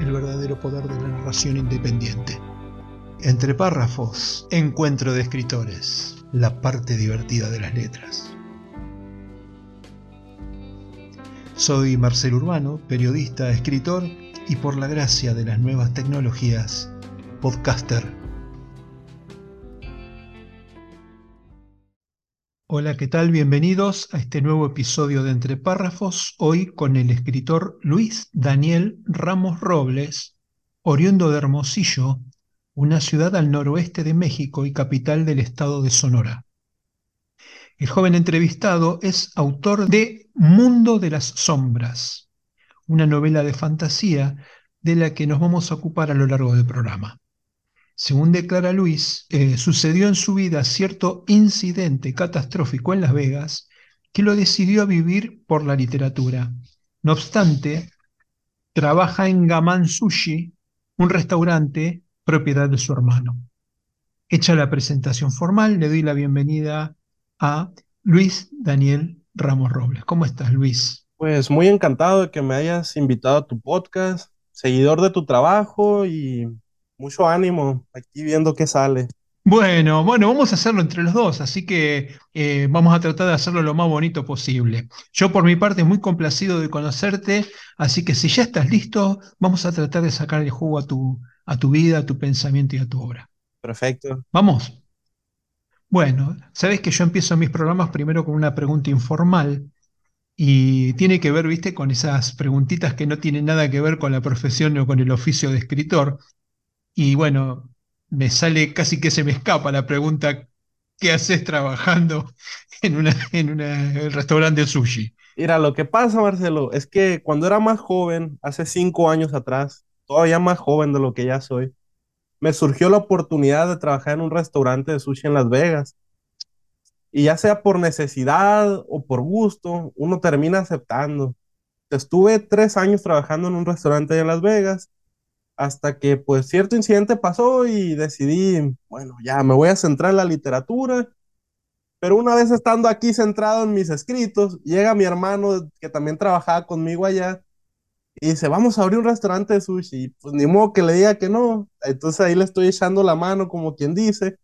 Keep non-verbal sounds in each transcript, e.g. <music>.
el verdadero poder de la narración independiente. Entre párrafos, encuentro de escritores, la parte divertida de las letras. Soy Marcel Urbano, periodista, escritor y por la gracia de las nuevas tecnologías, podcaster. Hola, ¿qué tal? Bienvenidos a este nuevo episodio de Entre Párrafos, hoy con el escritor Luis Daniel Ramos Robles, oriundo de Hermosillo, una ciudad al noroeste de México y capital del estado de Sonora. El joven entrevistado es autor de Mundo de las Sombras, una novela de fantasía de la que nos vamos a ocupar a lo largo del programa. Según declara Luis, eh, sucedió en su vida cierto incidente catastrófico en Las Vegas que lo decidió a vivir por la literatura. No obstante, trabaja en Gaman Sushi, un restaurante propiedad de su hermano. Hecha la presentación formal, le doy la bienvenida a Luis Daniel Ramos Robles. ¿Cómo estás, Luis? Pues muy encantado de que me hayas invitado a tu podcast, seguidor de tu trabajo y mucho ánimo aquí viendo qué sale. Bueno, bueno, vamos a hacerlo entre los dos, así que eh, vamos a tratar de hacerlo lo más bonito posible. Yo por mi parte muy complacido de conocerte, así que si ya estás listo, vamos a tratar de sacar el jugo a tu, a tu vida, a tu pensamiento y a tu obra. Perfecto. Vamos. Bueno, sabes que yo empiezo mis programas primero con una pregunta informal y tiene que ver, viste, con esas preguntitas que no tienen nada que ver con la profesión o con el oficio de escritor. Y bueno, me sale casi que se me escapa la pregunta, ¿qué haces trabajando en, una, en un restaurante de sushi? Mira, lo que pasa, Marcelo, es que cuando era más joven, hace cinco años atrás, todavía más joven de lo que ya soy, me surgió la oportunidad de trabajar en un restaurante de sushi en Las Vegas. Y ya sea por necesidad o por gusto, uno termina aceptando. Estuve tres años trabajando en un restaurante en Las Vegas hasta que pues cierto incidente pasó y decidí, bueno, ya me voy a centrar en la literatura. Pero una vez estando aquí centrado en mis escritos, llega mi hermano que también trabajaba conmigo allá y dice, vamos a abrir un restaurante de sushi. Pues ni modo que le diga que no. Entonces ahí le estoy echando la mano, como quien dice,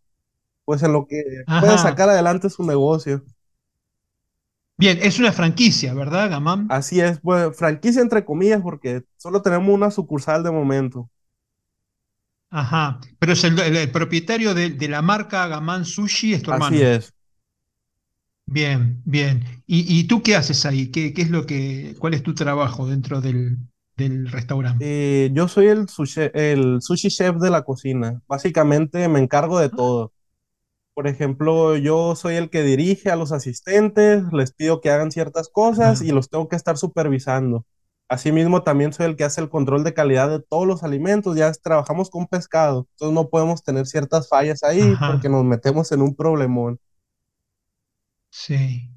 pues en lo que puede sacar adelante su negocio. Bien, es una franquicia, ¿verdad, Gamam? Así es, pues franquicia entre comillas, porque solo tenemos una sucursal de momento. Ajá, pero es el, propietario de, la marca Gamam Sushi, es tu hermano. Así es. Bien, bien. ¿Y, tú qué haces ahí? ¿Qué, es lo que, cuál es tu trabajo dentro del, restaurante? Eh, yo soy el sushi, el sushi chef de la cocina. Básicamente me encargo de ah. todo. Por ejemplo, yo soy el que dirige a los asistentes, les pido que hagan ciertas cosas y los tengo que estar supervisando. Asimismo, también soy el que hace el control de calidad de todos los alimentos. Ya trabajamos con pescado, entonces no podemos tener ciertas fallas ahí porque nos metemos en un problemón. Sí,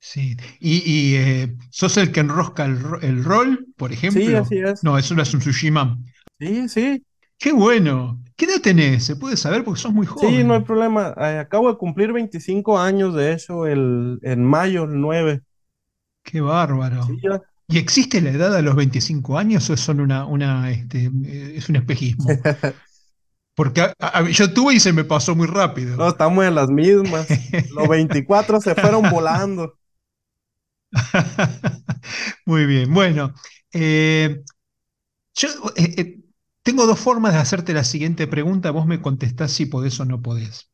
sí. ¿Y, eh, sos el que enrosca el, rol, por ejemplo? Sí, así es. No, eso no es un sushima. Sí, sí. Qué bueno. ¿Qué edad tenés? ¿Se puede saber? Porque sos muy joven. Sí, no hay problema. Eh, acabo de cumplir 25 años, de hecho, el, en mayo, el 9. Qué bárbaro. ¿Y existe la edad a los 25 años o es solo una, una este, es un espejismo? <laughs> Porque yo tuve y se me pasó muy rápido. No, estamos en las mismas. <laughs> Los 24 se fueron volando. <laughs> muy bien. Bueno, eh, yo eh, tengo dos formas de hacerte la siguiente pregunta. Vos me contestás si podés o no podés.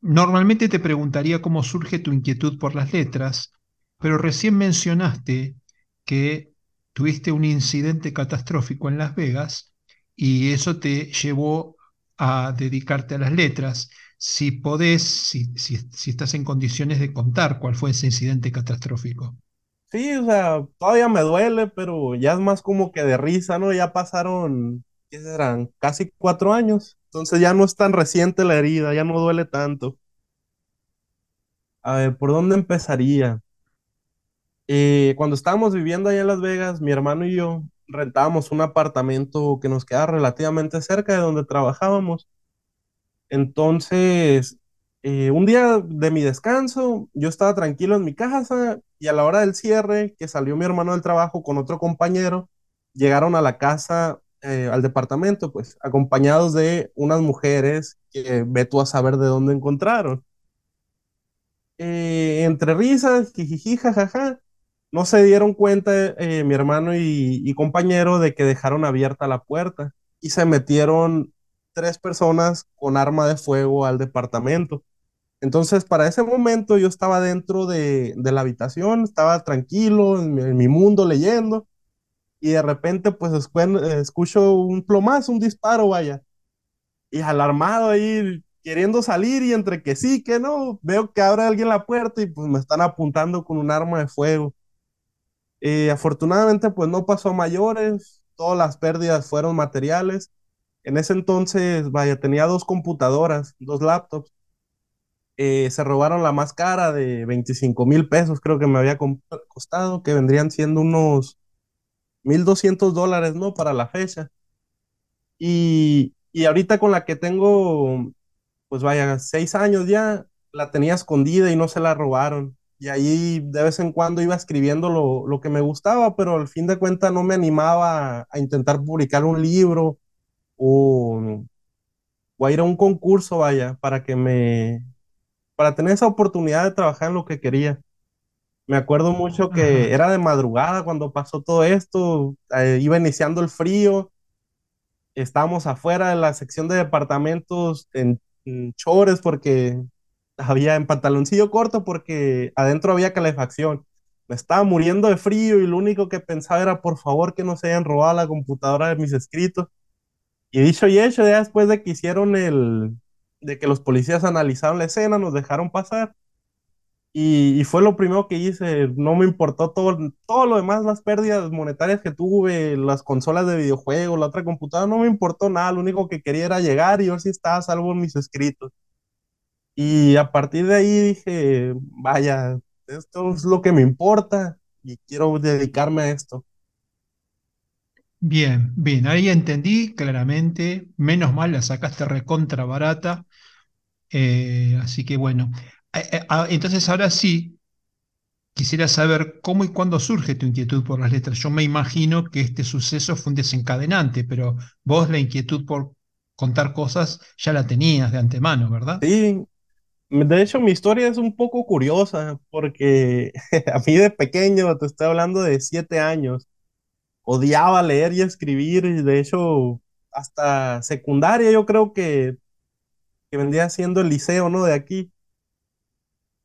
Normalmente te preguntaría cómo surge tu inquietud por las letras, pero recién mencionaste que tuviste un incidente catastrófico en Las Vegas y eso te llevó a dedicarte a las letras. Si podés, si, si, estás en condiciones de contar cuál fue ese incidente catastrófico. Sí, o sea, todavía me duele, pero ya es más como que de risa, ¿no? Ya pasaron, ¿qué serán? Casi cuatro años. Entonces ya no es tan reciente la herida, ya no duele tanto. A ver, ¿por dónde empezaría? Eh, cuando estábamos viviendo allá en Las Vegas, mi hermano y yo rentábamos un apartamento que nos queda relativamente cerca de donde trabajábamos. Entonces, eh, un día de mi descanso, yo estaba tranquilo en mi casa y a la hora del cierre, que salió mi hermano del trabajo con otro compañero, llegaron a la casa, eh, al departamento, pues acompañados de unas mujeres que ve a saber de dónde encontraron. Eh, entre risas, jijiji, jajaja, no se dieron cuenta eh, mi hermano y, compañero de que dejaron abierta la puerta y se metieron tres personas con arma de fuego al departamento. Entonces, para ese momento yo estaba dentro de, la habitación, estaba tranquilo en mi mundo leyendo y de repente pues escu- escucho un plomazo, un disparo, vaya, y alarmado ahí queriendo salir y entre que sí, que no, veo que abre alguien la puerta y pues me están apuntando con un arma de fuego. Afortunadamente pues no pasó a mayores, todas las pérdidas fueron materiales. En ese entonces, vaya, tenía dos computadoras, dos laptops. Eh, se robaron la más cara de veinticinco mil pesos, creo que me había costado, que vendrían siendo unos 1.200 dólares, ¿no? Para la fecha. Y, y ahorita con la que tengo, pues vaya, seis años ya, la tenía escondida y no se la robaron. Y ahí de vez en cuando iba escribiendo lo, lo que me gustaba, pero al fin de cuentas no me animaba a, intentar publicar un libro o, o a ir a un concurso, vaya, para que me, para tener esa oportunidad de trabajar en lo que quería. Me acuerdo mucho que Ajá. era de madrugada cuando pasó todo esto, eh, iba iniciando el frío estábamos afuera de la sección de departamentos en, en chores porque había en pantaloncillo corto porque adentro había calefacción. Me estaba muriendo de frío y lo único que pensaba era por favor que no se hayan robado la computadora de mis escritos. Y dicho y hecho, ya después de que hicieron el, de que los policías analizaron la escena, nos dejaron pasar. Y, y fue lo primero que hice, no me importó todo, todo lo demás, las pérdidas monetarias que tuve, las consolas de videojuegos, la otra computadora, no me importó nada, lo único que quería era llegar y ver si estaba a salvo en mis escritos. Y a partir de ahí dije, vaya, esto es lo que me importa y quiero dedicarme a esto. Bien, bien, ahí entendí claramente. Menos mal la sacaste recontra barata. eh, así que bueno. Eh, eh, ah, entonces ahora sí, quisiera saber cómo y cuándo surge tu inquietud por las letras. Yo me imagino que este suceso fue un desencadenante, pero vos la inquietud por contar cosas ya la tenías de antemano, ¿verdad? Sí, de hecho mi historia es un poco curiosa porque <laughs> a mí de pequeño, te estoy hablando de siete años, odiaba leer y escribir, y de hecho, hasta secundaria yo creo que, que vendría siendo el liceo, ¿no? De aquí.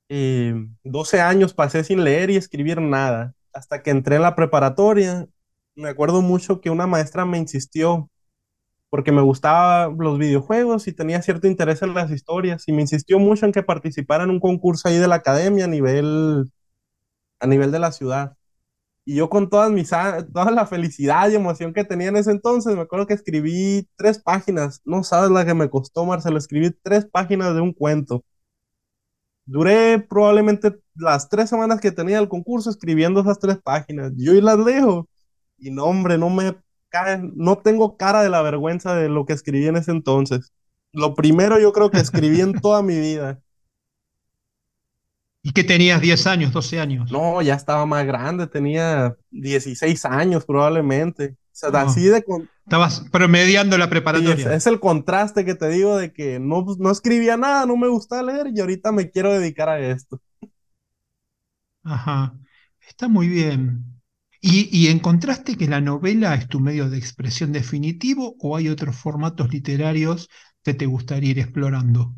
Eh, 12 años pasé sin leer y escribir nada, hasta que entré en la preparatoria. Me acuerdo mucho que una maestra me insistió, porque me gustaban los videojuegos y tenía cierto interés en las historias, y me insistió mucho en que participara en un concurso ahí de la academia a nivel, a nivel de la ciudad. Y yo con todas mis, toda la felicidad y emoción que tenía en ese entonces, me acuerdo que escribí tres páginas. No sabes la que me costó, Marcelo, escribí tres páginas de un cuento. Duré probablemente las tres semanas que tenía el concurso escribiendo esas tres páginas. Yo y las leo. Y no, hombre, no me cae, no tengo cara de la vergüenza de lo que escribí en ese entonces. Lo primero yo creo que escribí en toda mi vida. ¿Y que tenías 10 años, 12 años? No, ya estaba más grande, tenía 16 años probablemente. O sea, así de, con- estabas promediando la Sí, es, preparatoria. es el contraste que te digo de que no, no escribía nada, no me gustaba leer y ahorita me quiero dedicar a esto. Ajá, está muy bien. ¿Y, y encontraste que la novela es tu medio de expresión definitivo o hay otros formatos literarios que te gustaría ir explorando?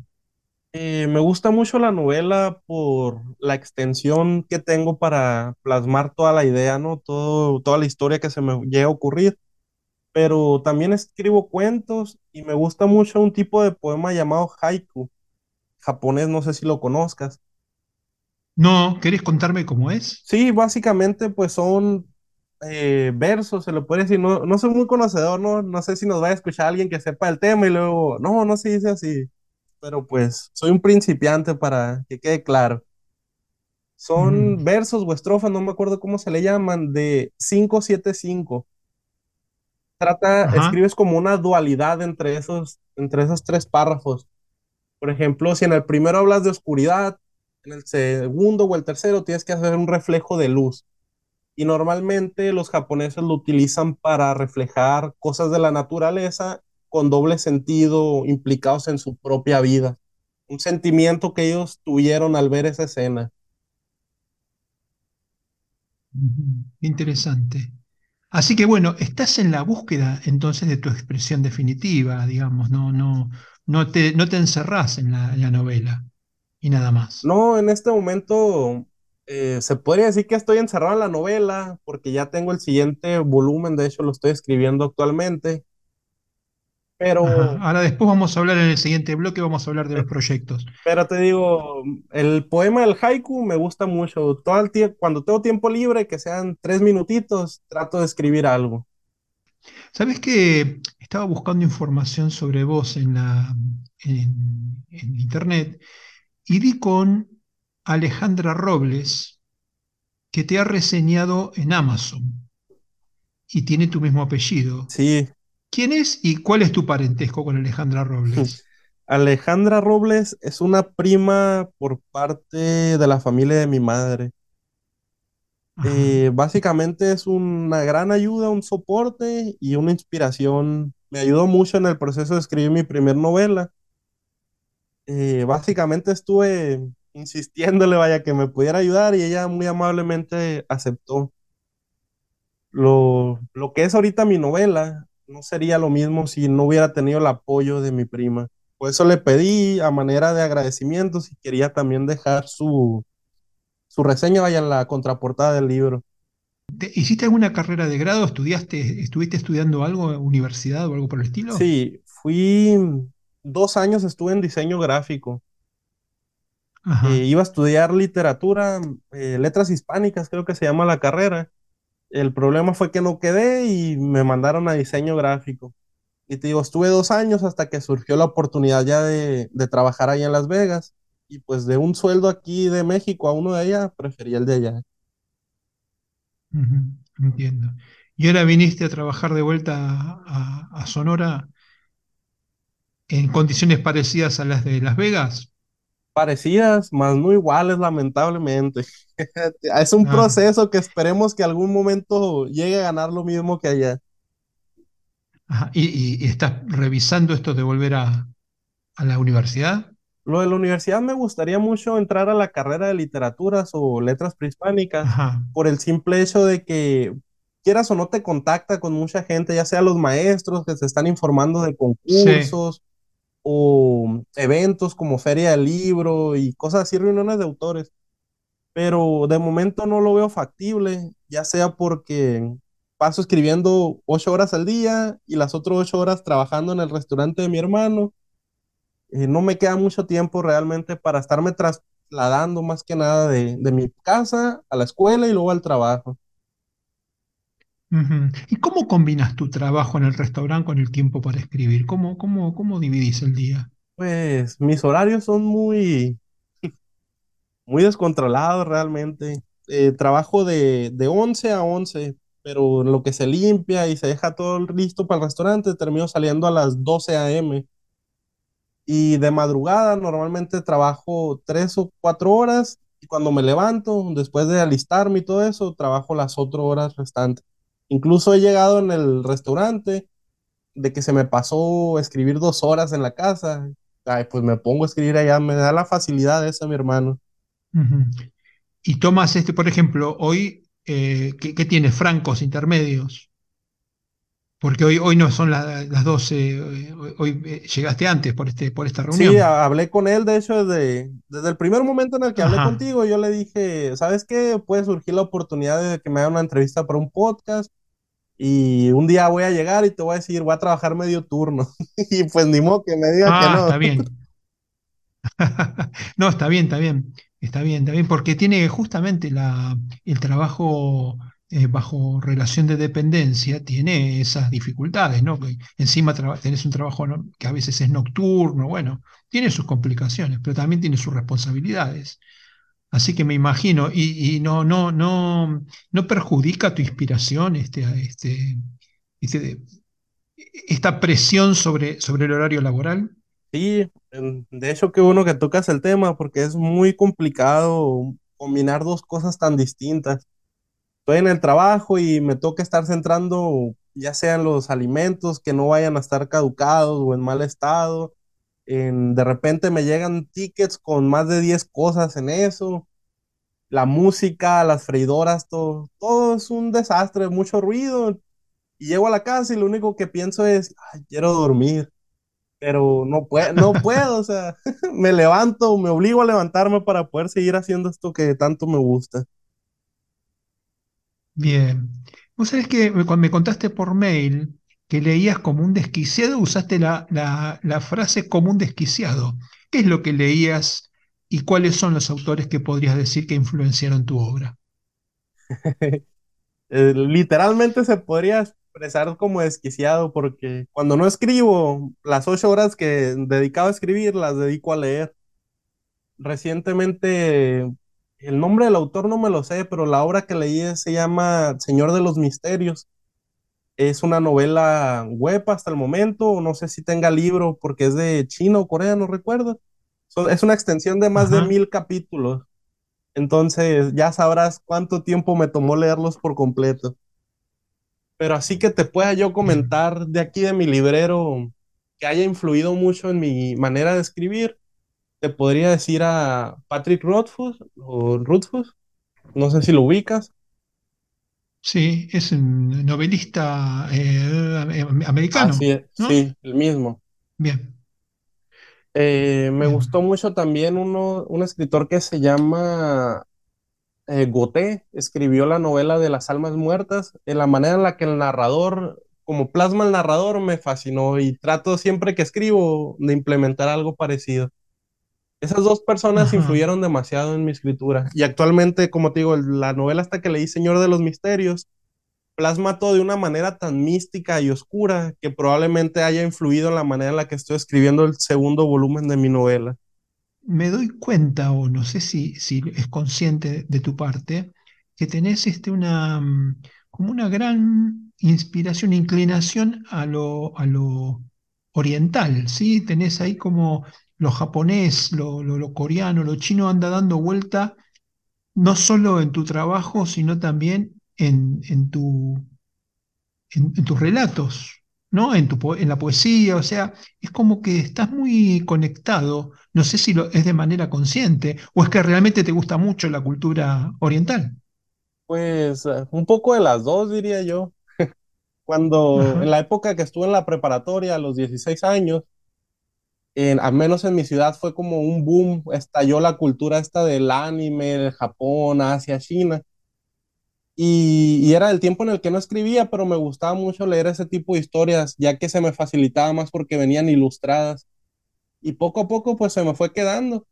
Eh, me gusta mucho la novela por la extensión que tengo para plasmar toda la idea, ¿no? Todo, toda la historia que se me llega a ocurrir. Pero también escribo cuentos y me gusta mucho un tipo de poema llamado haiku, japonés, no sé si lo conozcas. No, ¿querés contarme cómo es? Sí, básicamente pues son eh, versos, se lo puede decir, no, no soy muy conocedor, no, no sé si nos va a escuchar alguien que sepa el tema y luego, no, no se dice así, pero pues soy un principiante para que quede claro. Son Mm, versos o estrofas, no me acuerdo cómo se le llaman, de 575. Trata, Ajá. escribes como una dualidad entre esos, entre esos tres párrafos. Por ejemplo, si en el primero hablas de oscuridad, en el segundo o el tercero tienes que hacer un reflejo de luz. Y normalmente los japoneses lo utilizan para reflejar cosas de la naturaleza con doble sentido implicados en su propia vida. Un sentimiento que ellos tuvieron al ver esa escena. Interesante. Así que bueno, estás en la búsqueda entonces de tu expresión definitiva, digamos, no, no, no te, no te encerrás en la, novela y nada más. No, en este momento eh, se podría decir que estoy encerrado en la novela porque ya tengo el siguiente volumen, de hecho lo estoy escribiendo actualmente, Ajá. pero, Ahora después vamos a hablar en el siguiente bloque, vamos a hablar de los proyectos. pero te digo, el poema del haiku me gusta mucho. Todo el tiempo, cuando tengo tiempo libre, que sean tres minutitos, trato de escribir algo. ¿Sabés que estaba buscando información sobre vos en la, en, en internet y di con Alejandra Robles, que te ha reseñado en Amazon y tiene tu mismo apellido. Sí, ¿Quién es y cuál es tu parentesco con Alejandra Robles? <laughs> Alejandra Robles es una prima por parte de la familia de mi madre. Eh, básicamente es una gran ayuda, un soporte y una inspiración. Me ayudó mucho en el proceso de escribir mi primer novela. Eh, básicamente estuve insistiéndole, vaya, que me pudiera ayudar y ella muy amablemente aceptó. Lo, lo que es ahorita mi novela no sería lo mismo si no hubiera tenido el apoyo de mi prima. Por eso le pedí a manera de agradecimiento si quería también dejar su, su reseña, vaya, en la contraportada del libro. ¿Te- ¿Hiciste alguna carrera de grado? ¿Estudiaste, estuviste estudiando algo, universidad o algo por el estilo? Sí, fui dos años, estuve en diseño gráfico. Eh, iba a estudiar literatura, eh, letras hispánicas, creo que se llama la carrera. El problema fue que no quedé y me mandaron a diseño gráfico. Y te digo, estuve dos años hasta que surgió la oportunidad ya de, de trabajar ahí en Las Vegas. Y pues de un sueldo aquí de México a uno de allá, preferí el de allá. Entiendo. ¿Y ahora viniste a trabajar de vuelta a Sonora en condiciones parecidas a las de Las Vegas? Parecidas, más no iguales, lamentablemente. <laughs> Es un Ah, proceso que esperemos que algún momento llegue a ganar lo mismo que allá. ajá. ¿Y, y- y estás revisando esto de volver a, a la universidad? Lo de la universidad me gustaría mucho entrar a la carrera de literaturas o letras prehispánicas Ajá. por el simple hecho de que quieras o no te contacta con mucha gente, ya sea los maestros que se están informando de Sí. O eventos como Feria del Libro y cosas así, reuniones de autores. Pero de momento no lo veo factible, ya sea porque paso escribiendo ocho horas al día y las otras ocho horas trabajando en el restaurante de mi hermano eh, no me queda mucho tiempo realmente para estarme trasladando más que nada de mi casa a la escuela y luego al trabajo. ¿Y cómo combinas tu trabajo en el restaurante con el tiempo para escribir? ¿Cómo, cómo, cómo dividís el día? Pues mis horarios son muy, muy descontrolados realmente. Eh, trabajo de, de 11 a 11, pero lo que se limpia y se deja todo listo para el restaurante, termino saliendo a las 12 a.m. Y de madrugada normalmente trabajo tres o cuatro horas y cuando me levanto, después de alistarme y todo eso, trabajo las otras horas restantes. Incluso he llegado en el restaurante de que se me pasó escribir dos horas en la casa. Ay, pues me pongo a escribir allá, me da la facilidad esa mi hermano. Y tomas este, por ejemplo, hoy, eh, ¿qué, qué tienes? Francos intermedios. Porque hoy, hoy no son la- las 12, eh, hoy, hoy, eh, llegaste antes por, este, por esta Sí, reunión. a- hablé con él, de hecho, desde, desde el primer momento en el que hablé Ajá. contigo, yo le dije, ¿sabes qué? Puede surgir la oportunidad de que me haga una entrevista para un podcast Y un día voy a llegar y te voy a decir, voy a trabajar medio turno. <laughs> Y pues ni modo que me diga que Ah, no. está bien. <laughs> <laughs> no, está bien, está bien, está bien, está bien, porque tiene justamente la, el trabajo eh, bajo relación de dependencia, tiene esas dificultades, ¿no? Que encima tenés un trabajo que a veces es nocturno, bueno, tiene sus complicaciones, pero también tiene sus responsabilidades. Así que me imagino, y, no, no, no, no perjudica tu inspiración este, este, este, esta presión sobre, sobre el horario laboral. Sí, de hecho qué bueno que tocas el tema porque es muy complicado combinar dos cosas tan distintas. Estoy en el trabajo y me toca estar centrando ya sean los alimentos que no vayan a estar caducados o en mal estado. De repente me llegan tickets con más de 10 cosas en eso. La música, las freidoras, todo, todo es un desastre, mucho ruido. Y llego a la casa y lo único que pienso es, quiero dormir pero no puedo, no <laughs> puedo, o sea, <laughs> me levanto, me obligo a levantarme para poder seguir haciendo esto que tanto me gusta. Bien. Vos sabés que cuando me contaste por mail que leías como un desquiciado, usaste la, la, frase como un desquiciado. ¿Qué es lo que leías y cuáles son los autores que podrías decir que influenciaron tu obra? <laughs> Eh, literalmente se podría expresar como desquiciado porque cuando no escribo, las ocho horas que dedicaba a escribir las dedico a leer. Recientemente, el nombre del autor no me lo sé, pero la obra que leí se llama Señor de los Misterios. Es una novela web hasta el momento, no sé si tenga libro porque es de chino o corea, no recuerdo. es una extensión de más de mil capítulos. Entonces ya sabrás cuánto tiempo me tomó leerlos por completo. Pero así que te pueda yo comentar de aquí de mi librero que haya influido mucho en mi manera de escribir, te podría decir a Patrick Rothfuss o Rothfuss, no sé si lo ubicas. Sí, es un novelista eh, americano. Sí, sí, el mismo. Bien. Eh, me gustó mucho también uno, un escritor que se llama eh, escribió la novela de las almas muertas, en la manera en la que el narrador, como plasma el narrador, me fascinó y trato siempre que escribo de implementar algo parecido. Esas dos personas influyeron demasiado en mi escritura. Y actualmente, como te digo, la novela hasta que leí Señor de los Misterios plasma todo de una manera tan mística y oscura que probablemente haya influido en la manera en la que estoy escribiendo el segundo volumen de mi novela. Me doy cuenta, o no sé si, si es consciente de tu parte, que tenés este, una, mm, como una gran inspiración, inclinación a lo, a lo oriental, ¿sí? Tenés ahí como lo japonés, lo, lo, coreano, lo chino anda dando vuelta, no solo en tu trabajo, sino también en, en, tu, en tus relatos. ¿no? En, tu, en la poesía, o sea, es como que estás muy conectado, no sé si lo, es de manera consciente o es que realmente te gusta mucho la cultura oriental. Pues eh, un poco de las dos, diría yo. <laughs> Cuando en la época que estuve en la preparatoria, a los 16 años, en, al menos en mi ciudad fue como un boom, estalló la cultura esta del anime, de Japón, Asia, China. Y, era el tiempo en el que no escribía, pero me gustaba mucho leer ese tipo de historias, ya que se me facilitaba más porque venían ilustradas. Y poco a poco pues se me fue quedando.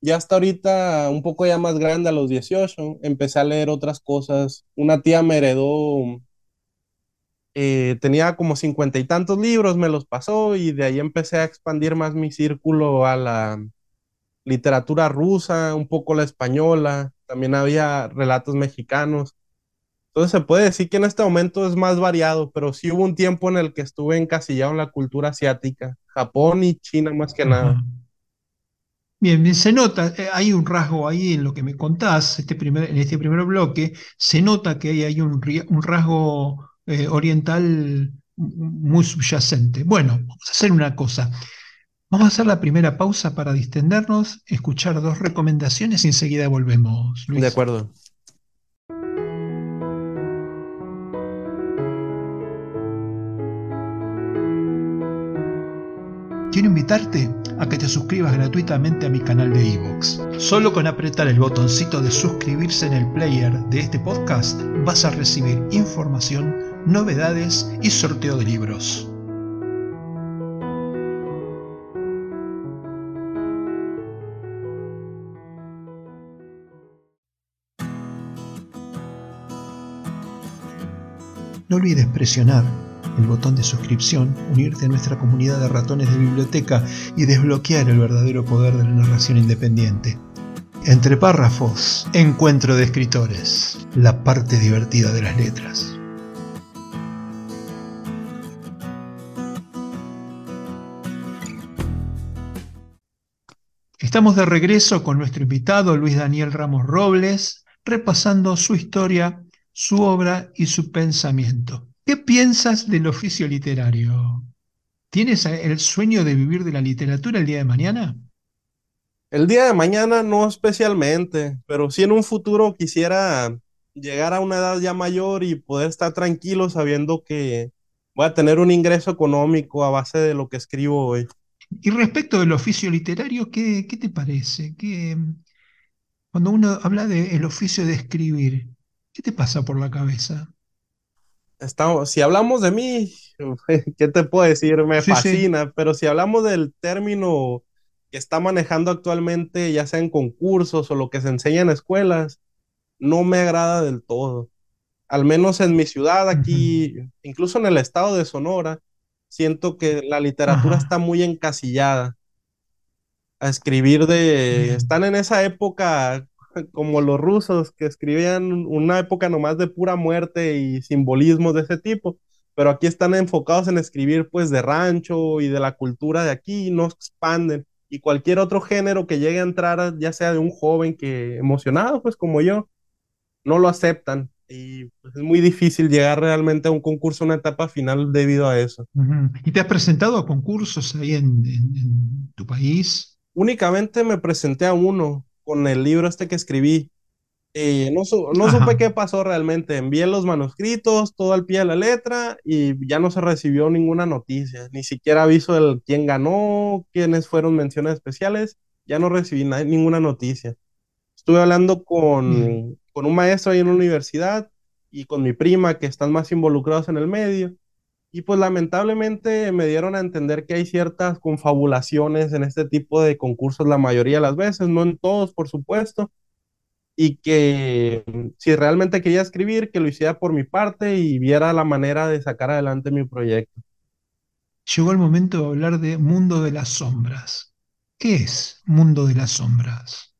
Ya hasta ahorita, un poco ya más grande, a los 18, empecé a leer otras cosas. Una tía me heredó, eh, tenía como cincuenta y tantos libros, me los pasó y de ahí empecé a expandir más mi círculo a la literatura rusa, un poco la española, también había relatos mexicanos. Entonces se puede decir que en este momento es más variado, pero sí hubo un tiempo en el que estuve encasillado en la cultura asiática, Japón y China más que nada. Bien, bien, se nota, eh, hay un rasgo ahí en lo que me contás, este primer, en este primer bloque, se nota que hay, hay un, un, rasgo eh, oriental muy subyacente. Bueno, vamos a hacer una cosa. Vamos a hacer la primera pausa para distendernos, escuchar dos recomendaciones y enseguida volvemos. De acuerdo. quiero invitarte a que te suscribas gratuitamente a mi canal de iVoox. Solo con apretar el botoncito de suscribirse en el player de este podcast vas a recibir información, novedades y sorteo de libros. No olvides presionar el botón de suscripción, unirte a nuestra comunidad de ratones de biblioteca y desbloquear el verdadero poder de la narración independiente. Entre párrafos, encuentro de escritores, la parte divertida de las letras. Estamos de regreso con nuestro invitado Luis Daniel Ramos Robles, repasando su historia, su obra y su pensamiento. ¿Qué piensas del oficio literario? ¿Tienes el sueño de vivir de la literatura el día de mañana? El día de mañana no especialmente, pero sí en un futuro quisiera llegar a una edad ya mayor y poder estar tranquilo sabiendo que voy a tener un ingreso económico a base de lo que escribo hoy. Y respecto del oficio literario, ¿qué, te parece? cuando uno habla del oficio de escribir, ¿qué te pasa por la cabeza? Si hablamos de mí, <laughs> ¿qué te puedo decir? Me fascina, pero si hablamos del término que está manejando actualmente, ya sea en concursos o lo que se enseña en escuelas, no me agrada del todo. Al menos en mi ciudad, aquí, incluso en el estado de Sonora, siento que la literatura está muy encasillada. A escribir de... Están en esa época <laughs> como los rusos que escribían una época nomás de pura muerte y simbolismos de ese tipo, pero aquí están enfocados en escribir pues de rancho y de la cultura de aquí, no expanden. Y cualquier otro género que llegue a entrar, ya sea de un joven que emocionado, pues como yo, no lo aceptan. Y pues, es muy difícil llegar realmente a un concurso, una etapa final debido a eso. ¿Y te has presentado a concursos ahí en tu país? Únicamente me presenté a uno, con el libro este que escribí. Eh, no, no supe qué pasó realmente. Envié los manuscritos, todo al pie de la letra y ya no se recibió ninguna noticia. Ni siquiera aviso del quién ganó, quiénes fueron menciones especiales. Ya no recibí ninguna noticia. Estuve hablando con, con un maestro ahí en la universidad y con mi prima que están más involucrados en el medio. Y pues lamentablemente me dieron a entender que hay ciertas confabulaciones en este tipo de concursos la mayoría de las veces, no en todos, por supuesto, y que si realmente quería escribir, que lo hiciera por mi parte y viera la manera de sacar adelante mi proyecto. Llegó el momento de hablar de Mundo de las Sombras. ¿Qué es Mundo de las Sombras?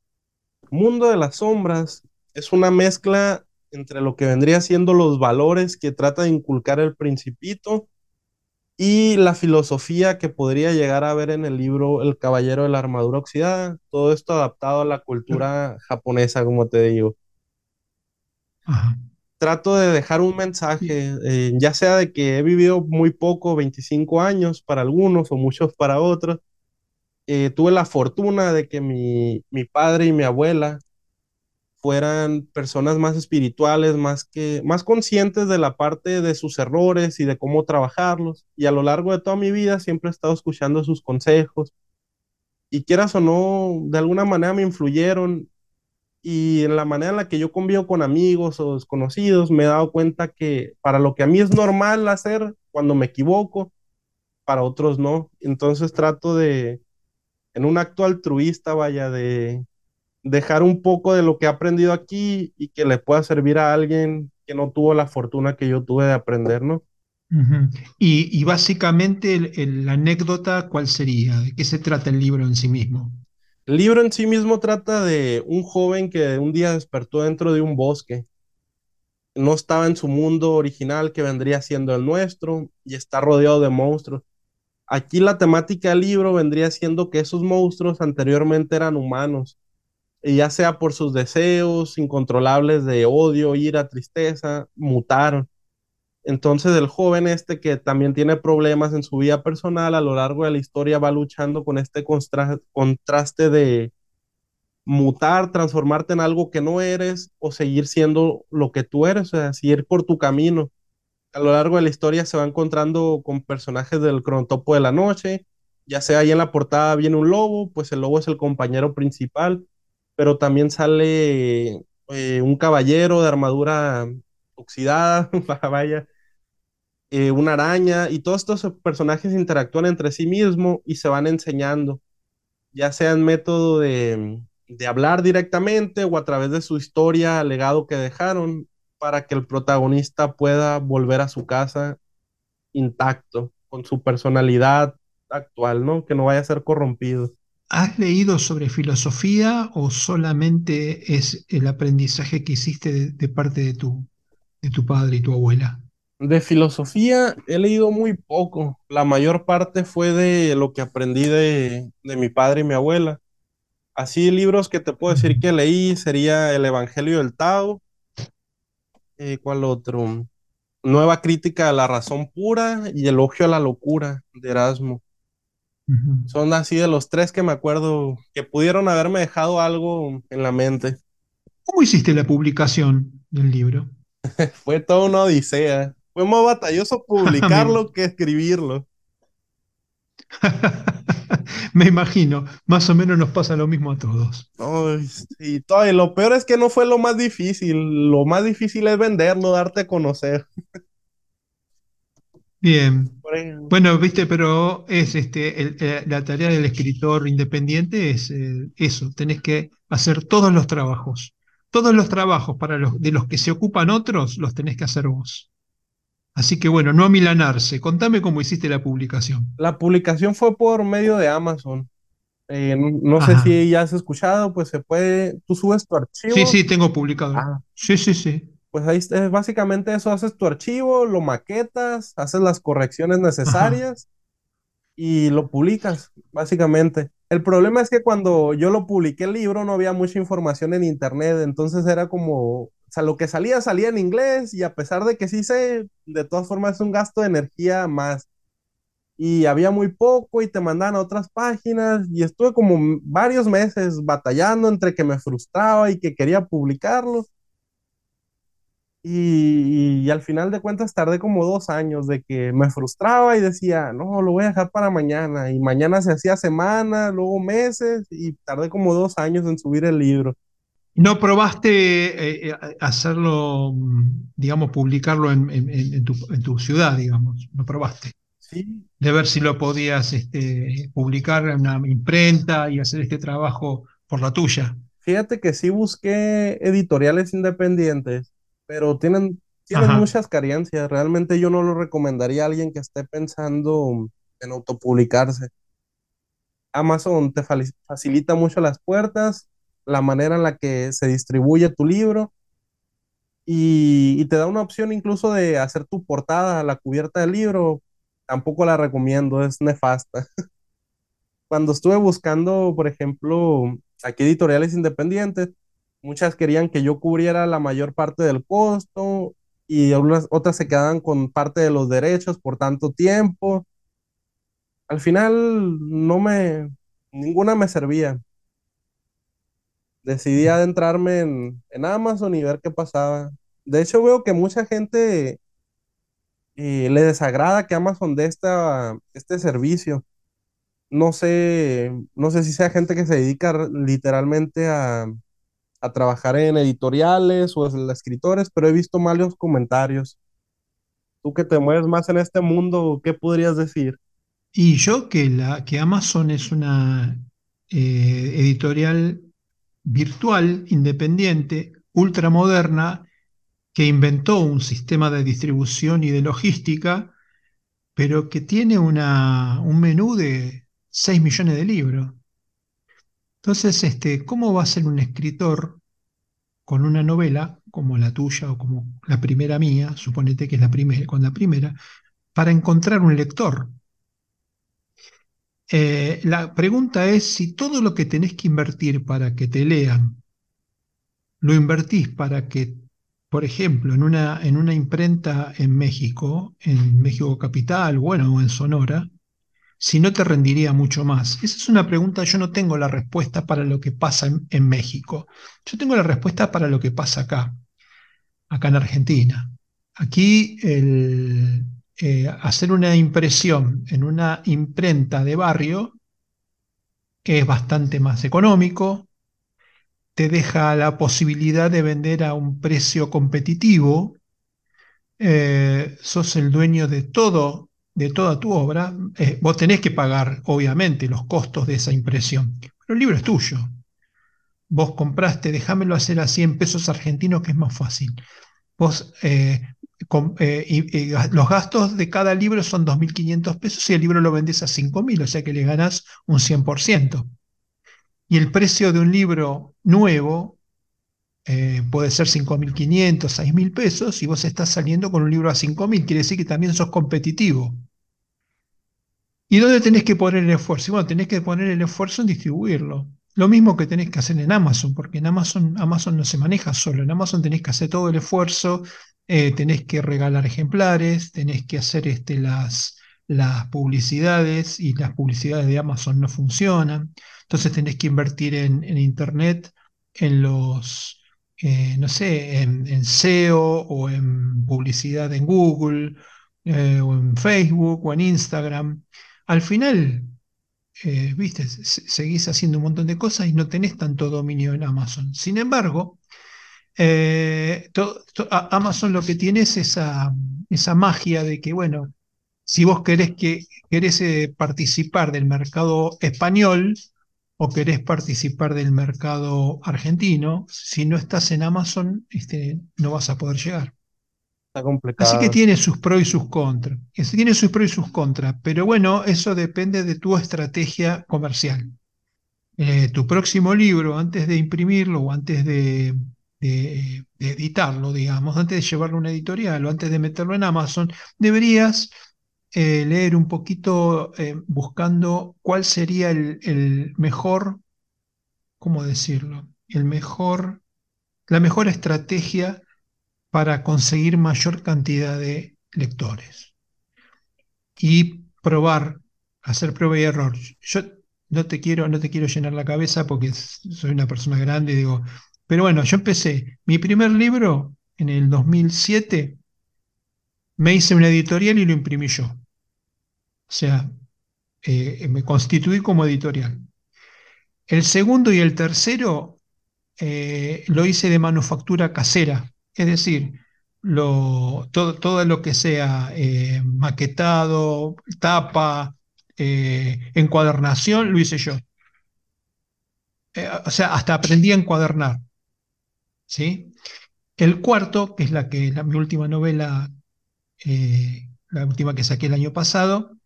Mundo de las Sombras es una mezcla entre lo que vendría siendo los valores que trata de inculcar el principito y la filosofía que podría llegar a ver en el libro El Caballero de la Armadura Oxidada, todo esto adaptado a la cultura japonesa, como te digo. Trato de dejar un mensaje, eh, ya sea de que he vivido muy poco, 25 años para algunos o muchos para otros. Eh, tuve la fortuna de que mi, mi padre y mi abuela fueran personas más espirituales, más que más conscientes de la parte de sus errores y de cómo trabajarlos. Y a lo largo de toda mi vida siempre he estado escuchando sus consejos. Y quieras o no, de alguna manera me influyeron y en la manera en la que yo convivo con amigos o desconocidos, me he dado cuenta que para lo que a mí es normal hacer cuando me equivoco, para otros no. Entonces trato de, en un acto altruista, vaya, de dejar un poco de lo que he aprendido aquí y que le pueda servir a alguien que no tuvo la fortuna que yo tuve de aprender, ¿no? y, básicamente la anécdota, ¿cuál sería? ¿De qué se trata el libro en sí mismo? El libro en sí mismo trata de un joven que un día despertó dentro de un bosque. No estaba en su mundo original que vendría siendo el nuestro y está rodeado de monstruos. Aquí la temática del libro vendría siendo que esos monstruos anteriormente eran humanos ya sea por sus deseos incontrolables de odio, ira, tristeza, mutaron. Entonces el joven este que también tiene problemas en su vida personal a lo largo de la historia va luchando con este contraste de mutar, transformarte en algo que no eres o seguir siendo lo que tú eres, o sea, seguir por tu camino. A lo largo de la historia se va encontrando con personajes del cronotopo de la noche, ya sea ahí en la portada viene un lobo, pues el lobo es el compañero principal pero también sale eh, un caballero de armadura oxidada, <laughs> vaya, eh, una araña, y todos estos personajes interactúan entre sí mismos y se van enseñando, ya sea en método de, de hablar directamente o a través de su historia, legado que dejaron, para que el protagonista pueda volver a su casa intacto, con su personalidad actual, ¿no? Que no vaya a ser corrompido. ¿Has leído sobre filosofía o solamente es el aprendizaje que hiciste de, de parte de tu, de tu padre y tu abuela? De filosofía he leído muy poco. La mayor parte fue de lo que aprendí de, de mi padre y mi abuela. Así libros que te puedo decir que leí sería El Evangelio del Tao. Eh, ¿cuál otro? Nueva crítica a la razón pura y Elogio a la locura de Erasmo. Son así de los tres que me acuerdo que pudieron haberme dejado algo en la mente. ¿Cómo hiciste la publicación del libro? <laughs> Fue toda una odisea. Fue más batalloso <laughs> publicarlo que escribirlo. <laughs> Me imagino, más o menos nos pasa lo mismo a todos. Ay, y todo, y lo peor es que no fue lo más difícil. Lo más difícil es venderlo, darte a conocer. Bien. Bueno, viste, pero es este el- eh, la tarea del escritor independiente es eh, eso, tenés que hacer todos los trabajos. Todos los trabajos para los de los que se ocupan otros los tenés que hacer vos. Así que bueno, no amilanarse. Contame cómo hiciste la publicación. La publicación fue por medio de Amazon. Eh, no, sé si ya has escuchado, pues se puede, tú subes tu archivo. Sí, sí, tengo publicado. Ah, Sí, sí, sí. Pues ahí es básicamente eso, haces tu archivo, lo maquetas, haces las correcciones necesarias y lo publicas, básicamente. El problema es que cuando yo lo publiqué el libro no había mucha información en internet, entonces era como, o sea, lo que salía salía en inglés y a pesar de que sí sé, de todas formas es un gasto de energía más. Y había muy poco y te mandaban a otras páginas y estuve como varios meses batallando entre que me frustraba y que quería publicarlo. Y, y al final de cuentas tardé como dos años de que me frustraba y decía, no, lo voy a dejar para mañana. Y mañana se hacía semana, luego meses y tardé como dos años en subir el libro. ¿No probaste eh, eh, hacerlo, mm, digamos, publicarlo en, en- en- en tu, en tu ciudad, digamos? ¿No probaste? Sí, De ver si lo podías este, publicar en una imprenta y hacer este trabajo por la tuya. fíjate que sí busqué editoriales independientes, pero tienen, tienen Ajá. muchas carencias. Realmente yo no lo recomendaría a alguien que esté pensando en autopublicarse. Amazon te facilita mucho las puertas, la manera en la que se distribuye tu libro y, y te da una opción incluso de hacer tu portada, la cubierta del libro. Tampoco la recomiendo, es nefasta. <laughs> Cuando estuve buscando, por ejemplo, aquí editoriales independientes, muchas querían que yo cubriera la mayor parte del costo y algunas, otras se quedaban con parte de los derechos por tanto tiempo. Al final no me, ninguna me servía. Decidí adentrarme en, en Amazon y ver qué pasaba. De hecho, veo que mucha gente eh, le desagrada que Amazon dé esta, este servicio. No sé, no sé si sea gente que se dedica literalmente a, a trabajar en editoriales o en escritores, pero he visto malos comentarios. Tú que te mueves más en este mundo, ¿qué podrías decir? Y yo que, la, que Amazon es una eh, editorial virtual, independiente, ultramoderna, que inventó un sistema de distribución y de logística, pero que tiene una, un menú de 6 millones de libros. Entonces, este, ¿cómo va a ser un escritor con una novela como la tuya o como la primera mía, suponete que es la primera, con la primera, para encontrar un lector? Eh, la pregunta es si todo lo que tenés que invertir para que te lean, lo invertís para que, por ejemplo, en una, en una imprenta en México, en México Capital, bueno, o en Sonora, si no te rendiría mucho más. Esa es una pregunta, yo no tengo la respuesta para lo que pasa en, México. Yo tengo la respuesta para lo que pasa acá, acá en Argentina. Aquí el, eh, hacer una impresión en una imprenta de barrio es bastante más económico, te deja la posibilidad de vender a un precio competitivo, eh, sos el dueño de todo, de toda tu obra, eh, vos tenés que pagar, obviamente, los costos de esa impresión, pero el libro es tuyo. Vos compraste, déjamelo hacer a 100 pesos argentinos, que es más fácil. Vos, eh, eh, los gastos de cada libro son 2.500 pesos y el libro lo vendes a 5.000, o sea que le ganas un 100%. Y el precio de un libro nuevo eh, puede ser 5.500, 6.000 pesos y vos estás saliendo con un libro a 5.000, quiere decir que también sos competitivo. ¿Y dónde tenés que poner el esfuerzo? bueno, tenés que poner el esfuerzo en distribuirlo. Lo mismo que tenés que hacer en Amazon, porque en Amazon, Amazon no se maneja solo, en Amazon tenés que hacer todo el esfuerzo, eh, tenés que regalar ejemplares, tenés que hacer este, las, las publicidades y las publicidades de Amazon no funcionan, entonces tenés que invertir en, Internet, en los, eh, no sé, en, SEO o en publicidad en Google eh, o en Facebook o en Instagram. Al final eh, viste, seguís haciendo un montón de cosas y no tenés tanto dominio en Amazon. Sin embargo, Amazon lo que tiene es esa, esa magia de que, bueno, si vos querés, que, querés participar del mercado español o querés participar del mercado argentino, si no estás en Amazon, este, no vas a poder llegar. Así que tiene sus pros y sus contras. Tiene sus pros y sus contras, pero bueno, eso depende de tu estrategia comercial. Eh, tu próximo libro, antes de imprimirlo o antes de, editarlo, digamos, antes de llevarlo a una editorial o antes de meterlo en Amazon, deberías eh, leer un poquito eh, buscando cuál sería el, el mejor, ¿cómo decirlo? El mejor, la mejor estrategia para conseguir mayor cantidad de lectores. Y probar, hacer prueba y error. Yo no te quiero, no te quiero llenar la cabeza porque soy una persona grande, digo, pero bueno, yo empecé mi primer libro en el 2007, me hice una editorial y lo imprimí yo. O sea, eh, me constituí como editorial. El segundo y el tercero eh, lo hice de manufactura casera, es decir, todo, lo que sea eh, maquetado, tapa, encuadernación, lo hice yo. O sea, hasta aprendí a encuadernar. ¿sí? El cuarto, que es la que mi última novela, la última que saqué el año pasado,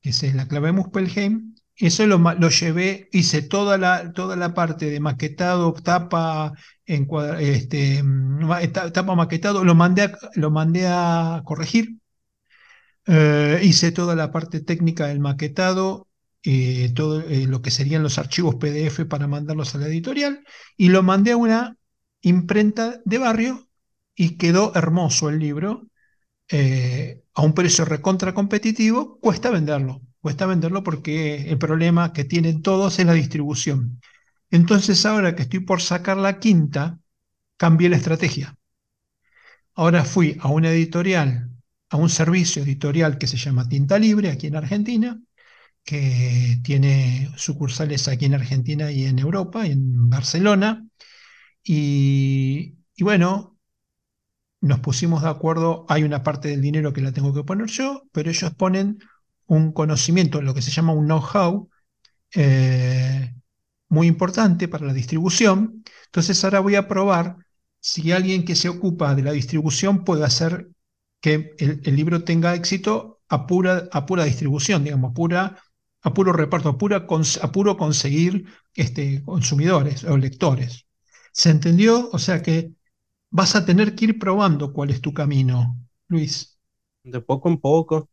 que es La clave de Muspelheim, eso lo, llevé, hice toda la, toda la parte de maquetado, tapa, este, mm, tapa maquetado, lo mandé a, lo mandé a corregir. Eh, hice toda la parte técnica del maquetado, eh, todo eh, lo que serían los archivos PDF para mandarlos a la editorial, y lo mandé a una imprenta de barrio y quedó hermoso el libro. A un precio recontra competitivo, cuesta venderlo. Cuesta venderlo porque el problema que tienen todos es la distribución. Entonces ahora que estoy por sacar la quinta, cambié la estrategia. Ahora fui a una editorial, a un servicio editorial que se llama Tinta Libre aquí en Argentina, que tiene sucursales aquí en Argentina y en Europa, en Barcelona. Y bueno, nos pusimos de acuerdo, hay una parte del dinero que la tengo que poner yo, pero ellos ponen un conocimiento, lo que se llama un know-how, eh, muy importante para la distribución. Entonces ahora voy a probar si alguien que se ocupa de la distribución puede hacer que el, libro tenga éxito a pura, a pura distribución, digamos, pura, a puro reparto, a, pura, a puro conseguir este, consumidores o lectores. ¿Se entendió? O sea que vas a tener que ir probando cuál es tu camino, Luis. De poco en poco.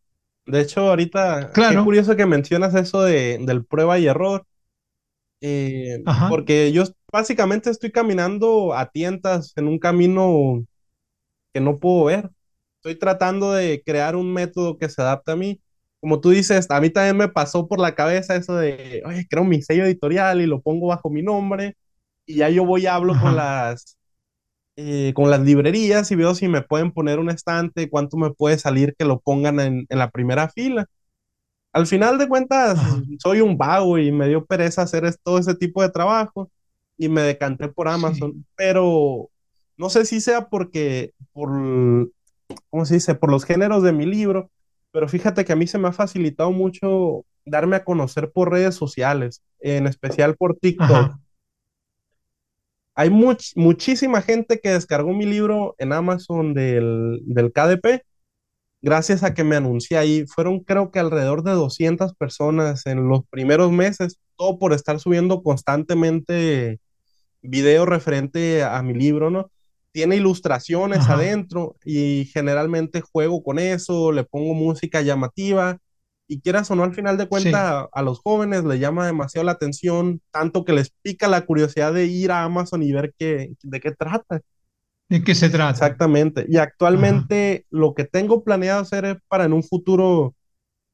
De hecho, ahorita, claro. curioso que mencionas eso de, del prueba y error. Eh, porque yo básicamente estoy caminando a tientas en un camino que no puedo ver. Estoy tratando de crear un método que se adapte a mí. Como tú dices, a mí también me pasó por la cabeza eso de, oye, creo mi sello editorial y lo pongo bajo mi nombre. Y ya yo voy y hablo con las eh, con las librerías y veo si me pueden poner un estante, cuánto me puede salir que lo pongan en, la primera fila. Al final de cuentas, soy un vago y me dio pereza hacer todo ese tipo de trabajo y me decanté por Amazon, pero no sé si sea porque, por, ¿cómo se dice? Por los géneros de mi libro, pero fíjate que a mí se me ha facilitado mucho darme a conocer por redes sociales, en especial por TikTok. Hay muchísima gente que descargó mi libro en Amazon del, del KDP gracias a que me anuncié ahí. Fueron creo que alrededor de 200 personas en los primeros meses, todo por estar subiendo constantemente video referente a mi libro, ¿no? Tiene ilustraciones adentro y generalmente juego con eso, le pongo música llamativa y quieras o no, al final de cuentas a, los jóvenes le llama demasiado la atención, tanto que les pica la curiosidad de ir a Amazon y ver qué, de qué trata. ¿De qué se trata? Exactamente. Y actualmente lo que tengo planeado hacer es para en un futuro,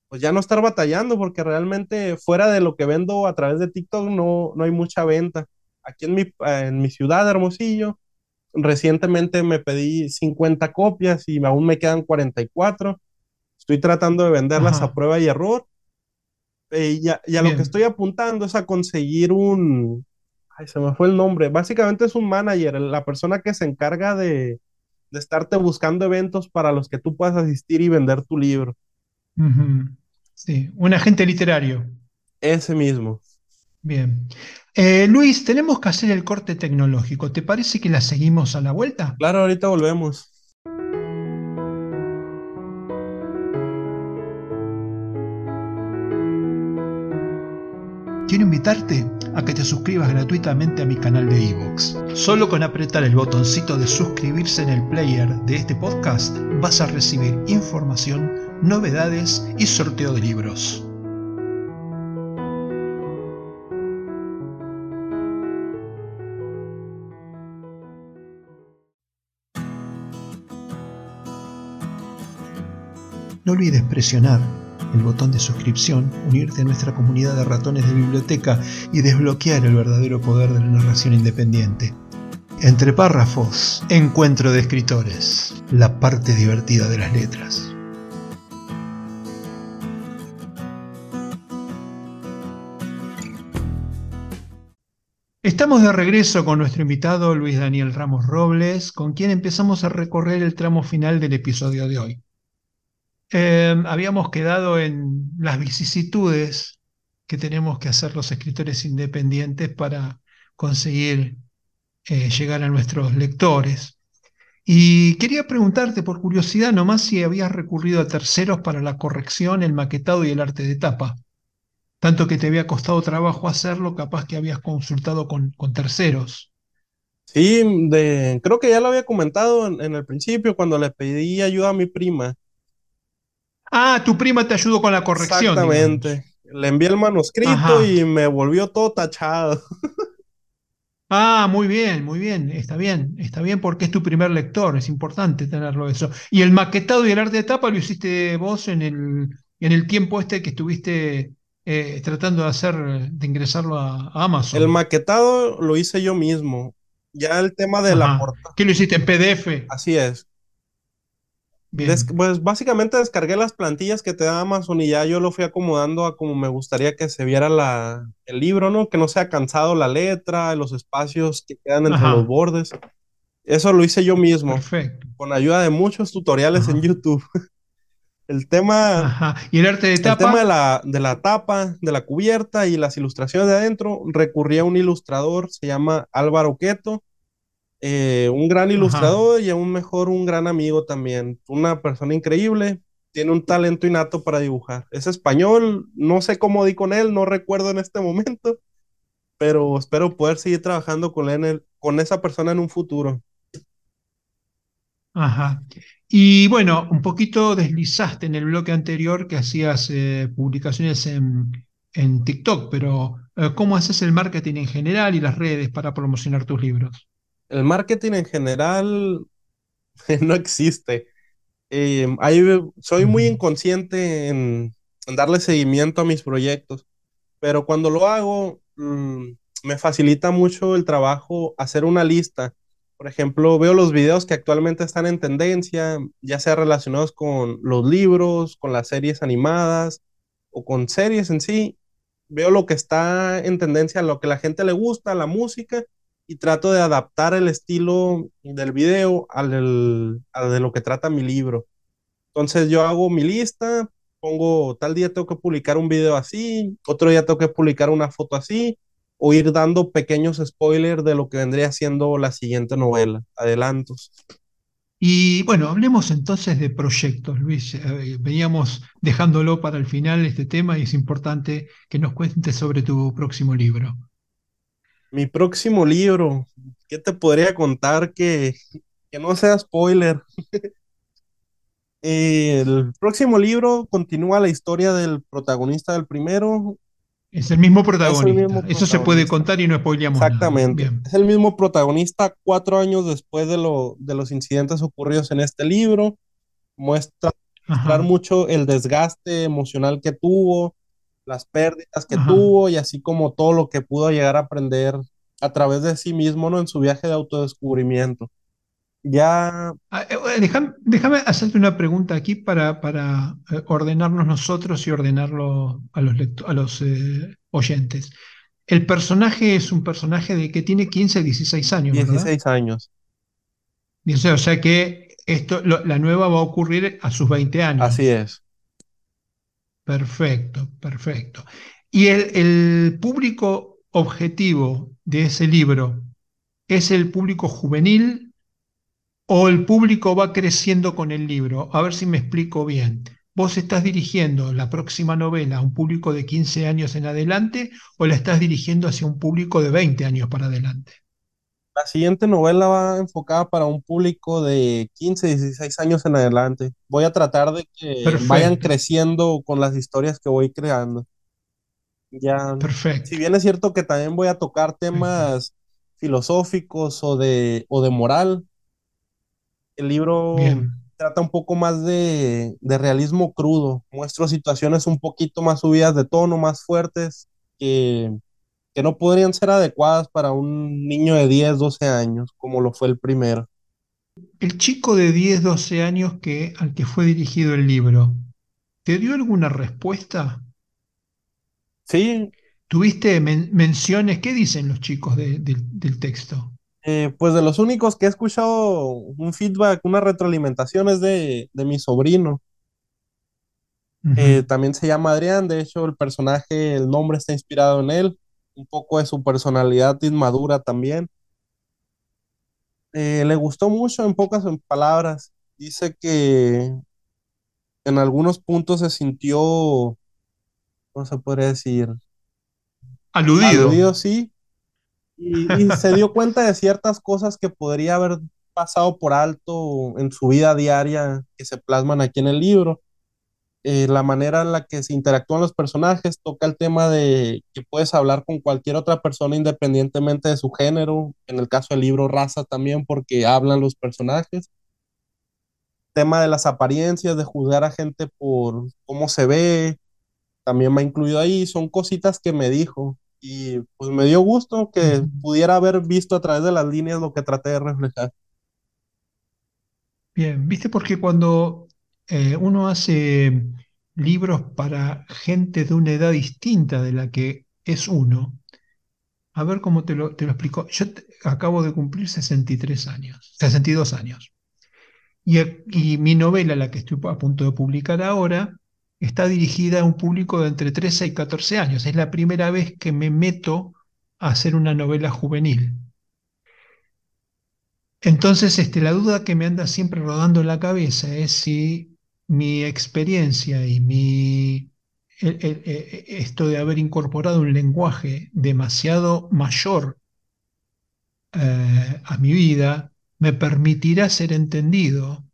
pues ya no estar batallando, porque realmente fuera de lo que vendo a través de TikTok no, no hay mucha venta. Aquí en mi, en mi ciudad, Hermosillo, recientemente me pedí 50 copias y aún me quedan 44 Estoy tratando de venderlas a prueba y error. Eh, y a, lo que estoy apuntando es a conseguir un... Ay, se me fue el nombre. Básicamente es un manager, la persona que se encarga de, estarte buscando eventos para los que tú puedas asistir y vender tu libro. Sí, un agente literario. Ese mismo. Bien. Eh, Luis, tenemos que hacer el corte tecnológico. ¿Te parece que la seguimos a la vuelta? Claro, ahorita volvemos. Quiero invitarte a que te suscribas gratuitamente a mi canal de iVoox. Solo con apretar el botoncito de suscribirse en el player de este podcast vas a recibir información, novedades y sorteo de libros. No olvides presionar el botón de suscripción, unirte a nuestra comunidad de ratones de biblioteca y desbloquear el verdadero poder de la narración independiente. Entre párrafos, encuentro de escritores, la parte divertida de las letras. Estamos de regreso con nuestro invitado Luis Daniel Ramos Robles, con quien empezamos a recorrer el tramo final del episodio de hoy. Em, habíamos quedado en las vicisitudes que tenemos que hacer los escritores independientes para conseguir eh, llegar a nuestros lectores. Y quería preguntarte por curiosidad nomás si habías recurrido a terceros para la corrección, el maquetado y el arte de tapa. Tanto que te había costado trabajo hacerlo, capaz que habías consultado con, terceros. Sí, creo que ya lo había comentado en, el principio cuando le pedí ayuda a mi prima. Ah, tu prima te ayudó con la corrección. Exactamente. Le envié el manuscrito y me volvió todo tachado. <laughs> Ah, muy bien, muy bien, está bien, está bien porque es tu primer lector, es importante tenerlo eso. Y el maquetado y el arte de tapa lo hiciste vos en el, en el tiempo este que estuviste eh, tratando de hacer, de ingresarlo a, Amazon. El maquetado lo hice yo mismo. Ya el tema de la portada. ¿Qué lo hiciste en PDF? Así es pues básicamente descargué las plantillas que te da Amazon y ya yo lo fui acomodando a como me gustaría que se viera la, el libro, ¿no? Que no sea cansado la letra, los espacios que quedan entre los bordes. Eso lo hice yo mismo. Perfecto. Con ayuda de muchos tutoriales en YouTube. <laughs> el tema. Ajá. ¿Y el arte de tapa? El tema de la, de la tapa, de la cubierta y las ilustraciones de adentro, recurrí a un ilustrador, se llama Álvaro Queto eh, un gran ilustrador y aún mejor un gran amigo también. Una persona increíble, tiene un talento innato para dibujar. Es español, no sé cómo di con él, no recuerdo en este momento, pero espero poder seguir trabajando con él, con esa persona en un futuro. Ajá. Y bueno, un poquito deslizaste en el bloque anterior que hacías eh, publicaciones en, TikTok, pero eh, ¿cómo haces el marketing en general y las redes para promocionar tus libros? El marketing en general <laughs> no existe. Eh, soy muy inconsciente en, darle seguimiento a mis proyectos, pero cuando lo hago, mm, me facilita mucho el trabajo hacer una lista. Por ejemplo, veo los videos que actualmente están en tendencia, ya sea relacionados con los libros, con las series animadas o con series en sí. Veo lo que está en tendencia, lo que la gente le gusta, la música, y trato de adaptar el estilo del video al, de lo que trata mi libro. Entonces yo hago mi lista, pongo tal día tengo que publicar un video así, otro día tengo que publicar una foto así, o ir dando pequeños spoilers de lo que vendría siendo la siguiente novela, adelantos. Y bueno, hablemos entonces de proyectos, Luis. Eh, veníamos dejándolo para el final este tema y es importante que nos cuentes sobre tu próximo libro. Mi próximo libro, ¿qué te podría contar que, que no sea spoiler? <laughs> el próximo libro continúa la historia del protagonista del primero, es el mismo protagonista. Eso se puede contar y no spoileamos Exactamente. Es el mismo protagonista cuatro años después de, lo, de los incidentes ocurridos en este libro. Muestra mucho el desgaste emocional que tuvo, las pérdidas que tuvo y así como todo lo que pudo llegar a aprender a través de sí mismo ¿no? en su viaje de autodescubrimiento. Ya. Ah, eh, déjame, hacerte una pregunta aquí para, para eh, ordenarnos nosotros y ordenarlo a los, a los eh, oyentes. El personaje es un personaje de que tiene 15, 16 años. 16 años. o sea que esto, la nueva va a ocurrir a sus 20 años. Así es. Perfecto, perfecto. ¿Y el, público objetivo de ese libro es el público juvenil o el público va creciendo con el libro. A ver si me explico bien. ¿Vos estás dirigiendo la próxima novela a un público de 15 años en adelante o la estás dirigiendo hacia un público de 20 años para adelante? La siguiente novela va enfocada para un público de 15, 16 años en adelante. Voy a tratar de que vayan creciendo con las historias que voy creando. Ya, Perfecto. Si bien es cierto que también voy a tocar temas filosóficos o de, o de moral, el libro trata un poco más de, realismo crudo, muestra situaciones un poquito más subidas de tono, más fuertes, que, que no podrían ser adecuadas para un niño de 10, 12 años, como lo fue el primero. El chico de 10, 12 años que, al que fue dirigido el libro, ¿te dio alguna respuesta? Sí. ¿Tuviste menciones? ¿Qué dicen los chicos del texto? Eh, pues de los únicos que he escuchado un feedback, una retroalimentación es de, mi sobrino. Eh, también se llama Adrián, de hecho el personaje, el nombre está inspirado en él, un poco de su personalidad inmadura también. Eh, le gustó mucho en pocas palabras. Dice que en algunos puntos se sintió, ¿cómo se podría decir? Aludido. Aludido, sí, y, se dio cuenta de ciertas cosas que podría haber pasado por alto en su vida diaria que se plasman aquí en el libro. Eh, la manera en la que se interactúan los personajes toca el tema de que puedes hablar con cualquier otra persona independientemente de su género, en el caso del libro raza también porque hablan los personajes. Tema de las apariencias, de juzgar a gente por cómo se ve, también me ha incluido ahí, son cositas que me dijo y pues me dio gusto que pudiera haber visto a través de las líneas lo que traté de reflejar. Bien, viste porque cuando eh, uno hace libros para gente de una edad distinta de la que es uno, a ver cómo te lo, te lo explico. Yo acabo de cumplir 63 años, 62 años. Y, y mi novela, la que estoy a punto de publicar ahora, está dirigida a un público de entre 13 y 14 años. Es la primera vez que me meto a hacer una novela juvenil. Entonces, este, la duda que me anda siempre rodando en la cabeza es si mi experiencia y mi, esto de haber incorporado un lenguaje demasiado mayor eh, a mi vida me permitirá ser entendido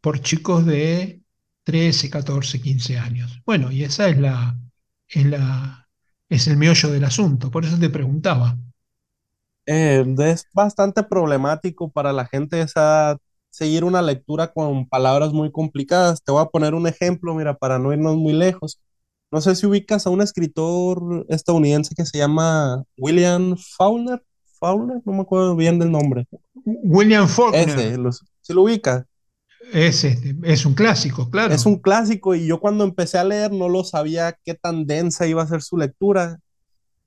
por chicos de 13, 14, 15 años. Bueno, y esa es la, es la, es el meollo del asunto, por eso te preguntaba. Eh, es bastante problemático para la gente esa seguir una lectura con palabras muy complicadas. Te voy a poner un ejemplo, mira, para no irnos muy lejos. No sé si ubicas a un escritor estadounidense que se llama William Faulkner. Faulkner, no me acuerdo bien del nombre. William Faulkner. Ese, si lo. Es, este, es un clásico, claro. Es un clásico y yo cuando empecé a leer no lo sabía qué tan densa iba a ser su lectura.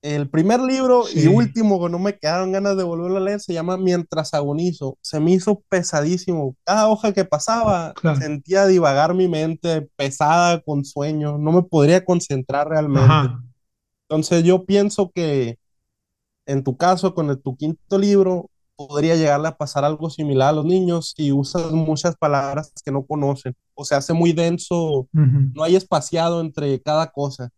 El primer libro y último que no me quedaron ganas de volverlo a leer se llama Mientras agonizo. Se me hizo pesadísimo. Cada hoja que pasaba sentía divagar mi mente pesada con sueño. No me podría concentrar realmente. Entonces yo pienso que en tu caso, con el- tu quinto libro, podría llegarle a pasar algo similar a los niños si usas muchas palabras que no conocen o se hace muy denso, no hay espaciado entre cada cosa.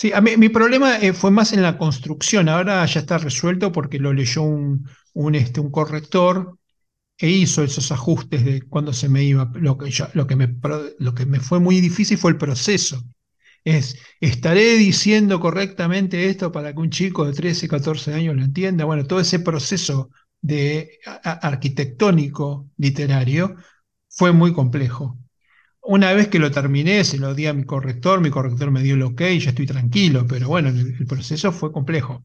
Sí, a mí, mi problema eh, fue más en la construcción. Ahora ya está resuelto porque lo leyó un, un, este, un corrector e hizo esos ajustes de cuando se me iba. Lo que, lo que me, lo que me fue muy difícil fue el proceso. Es, ¿estaré diciendo correctamente esto para que un chico de 13, 14 años lo entienda? Bueno, todo ese proceso de arquitectónico literario fue muy complejo. Una vez que lo terminé, se lo di a mi corrector, mi corrector me dio el ok, ya estoy tranquilo, pero bueno, el, el proceso fue complejo.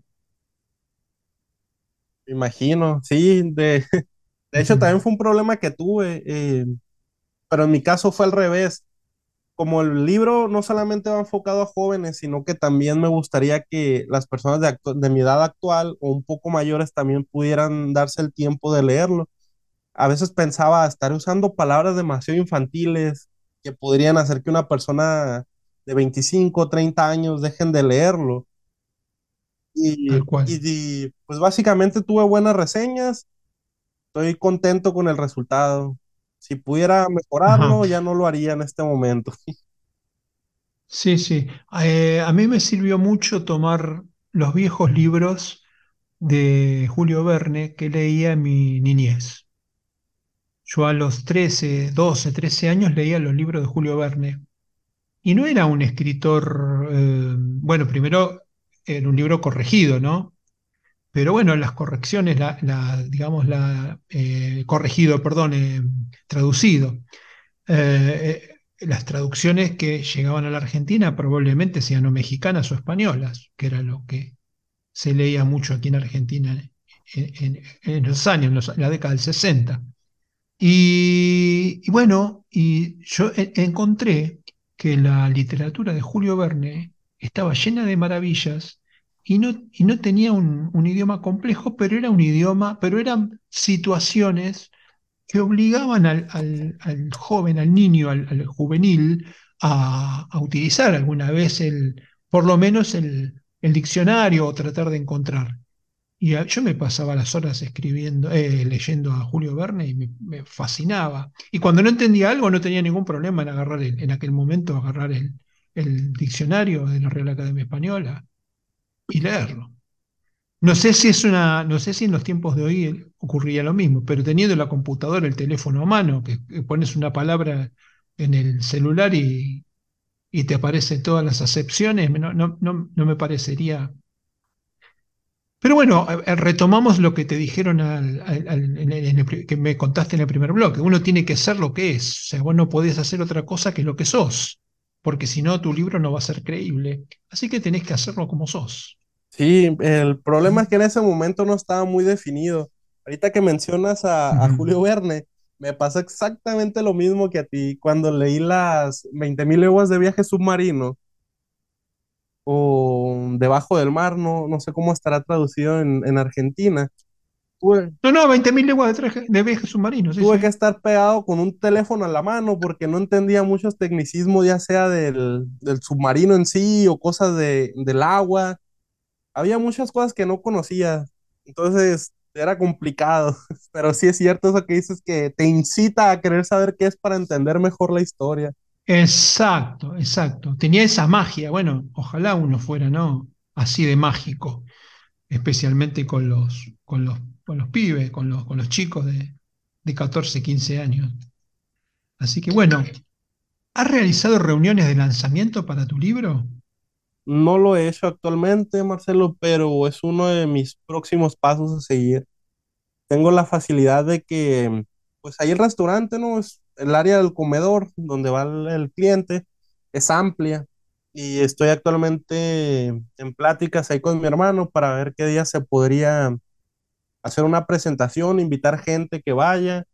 Me imagino, sí, de, de hecho también fue un problema que tuve, eh, pero en mi caso fue al revés. Como el libro no solamente va enfocado a jóvenes, sino que también me gustaría que las personas de, de mi edad actual o un poco mayores también pudieran darse el tiempo de leerlo. A veces pensaba estar usando palabras demasiado infantiles que podrían hacer que una persona de 25 o 30 años dejen de leerlo. Y, y, y, pues básicamente tuve buenas reseñas, estoy contento con el resultado. Si pudiera Ajá. mejorarlo, ya no lo haría en este momento. <laughs> Sí, sí. Eh, a mí me sirvió mucho tomar los viejos libros de Julio Verne que leía en mi niñez. Yo a los 13, 12, 13 años leía los libros de Julio Verne y no era un escritor, eh, bueno, primero era un libro corregido, ¿no? Pero bueno, las correcciones, la, digamos, la, eh, corregido, perdón, eh, traducido. Las traducciones que llegaban a la Argentina probablemente sean o mexicanas o españolas, que era lo que se leía mucho aquí en Argentina en, en- los años, en la década del 60. Y, bueno, y yo encontré que la literatura de Julio Verne estaba llena de maravillas y no, y no tenía un, un idioma complejo, pero era un idioma, pero eran situaciones que obligaban al, al- al joven, al niño, al, al juvenil, a, a utilizar alguna vez el, por lo menos el, el diccionario o tratar de encontrar. Y a- yo me pasaba las horas escribiendo, eh, leyendo a Julio Verne y me, fascinaba. Y cuando no entendía algo no tenía ningún problema en agarrar en aquel momento agarrar el, diccionario de la Real Academia Española y leerlo. No sé si es una, no sé si en los tiempos de hoy ocurría lo mismo, pero teniendo la computadora, el teléfono a mano, que, pones una palabra en el celular y, y te aparecen todas las acepciones, no, no, no me parecería Pero bueno, retomamos lo que te dijeron al- al- al- en el- en el pri- que me contaste en el primer bloque. Uno tiene que ser lo que es. O sea, vos no podés hacer otra cosa que lo que sos, porque si no, tu libro no va a ser creíble. Así que tenés que hacerlo como sos. Sí, el problema es que en ese momento no estaba muy definido. Ahorita que mencionas a, a. Julio Verne, me pasa exactamente lo mismo que a ti cuando leí las 20.000 leguas de viaje submarino o Debajo del mar, no, no sé cómo estará traducido en, en Argentina. Tuve, No, no, 20.000 leguas de, de viaje submarino, sí, tuve que sí. estar pegado con un teléfono en la mano porque no entendía muchos tecnicismos, ya sea del, del submarino en sí o cosas de, del agua. había muchas cosas que no conocía, entonces era complicado, <laughs> pero sí es cierto eso que dices que te incita a querer saber qué es para entender mejor la historia. Exacto, exacto. Tenía esa magia. Bueno, ojalá uno fuera, ¿no? Así de mágico, especialmente con los, con los, con los pibes, con los, con los chicos de, de 14, 15 años. Así que bueno, ¿Has realizado reuniones de lanzamiento para tu libro? No lo he hecho actualmente, Marcelo, pero es uno de mis próximos pasos a seguir. Tengo la facilidad de que, pues ahí el restaurante, ¿no? Es el área del comedor donde va el, cliente, es amplia y estoy actualmente en pláticas ahí con mi hermano para ver qué día se podría hacer una presentación, invitar gente que vaya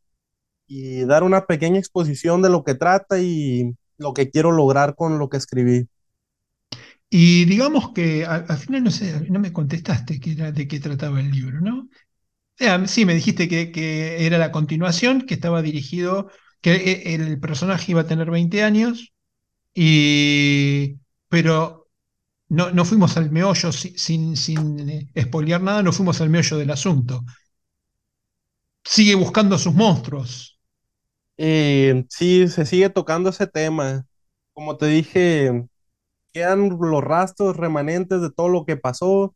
y dar una pequeña exposición de lo que trata y lo que quiero lograr con lo que escribí. Y digamos que al, al final no sé, no me contestaste qué era, de qué trataba el libro, ¿no? Eh, sí, me dijiste que, que era la continuación, que estaba dirigido, que e- el personaje iba a tener 20 años, y, pero no, no fuimos al meollo, si- sin, sin eh, espolear nada, no fuimos al meollo del asunto. Sigue buscando a sus monstruos. Eh, sí, se sigue tocando ese tema. Como te dije, quedan los rastros remanentes de todo lo que pasó.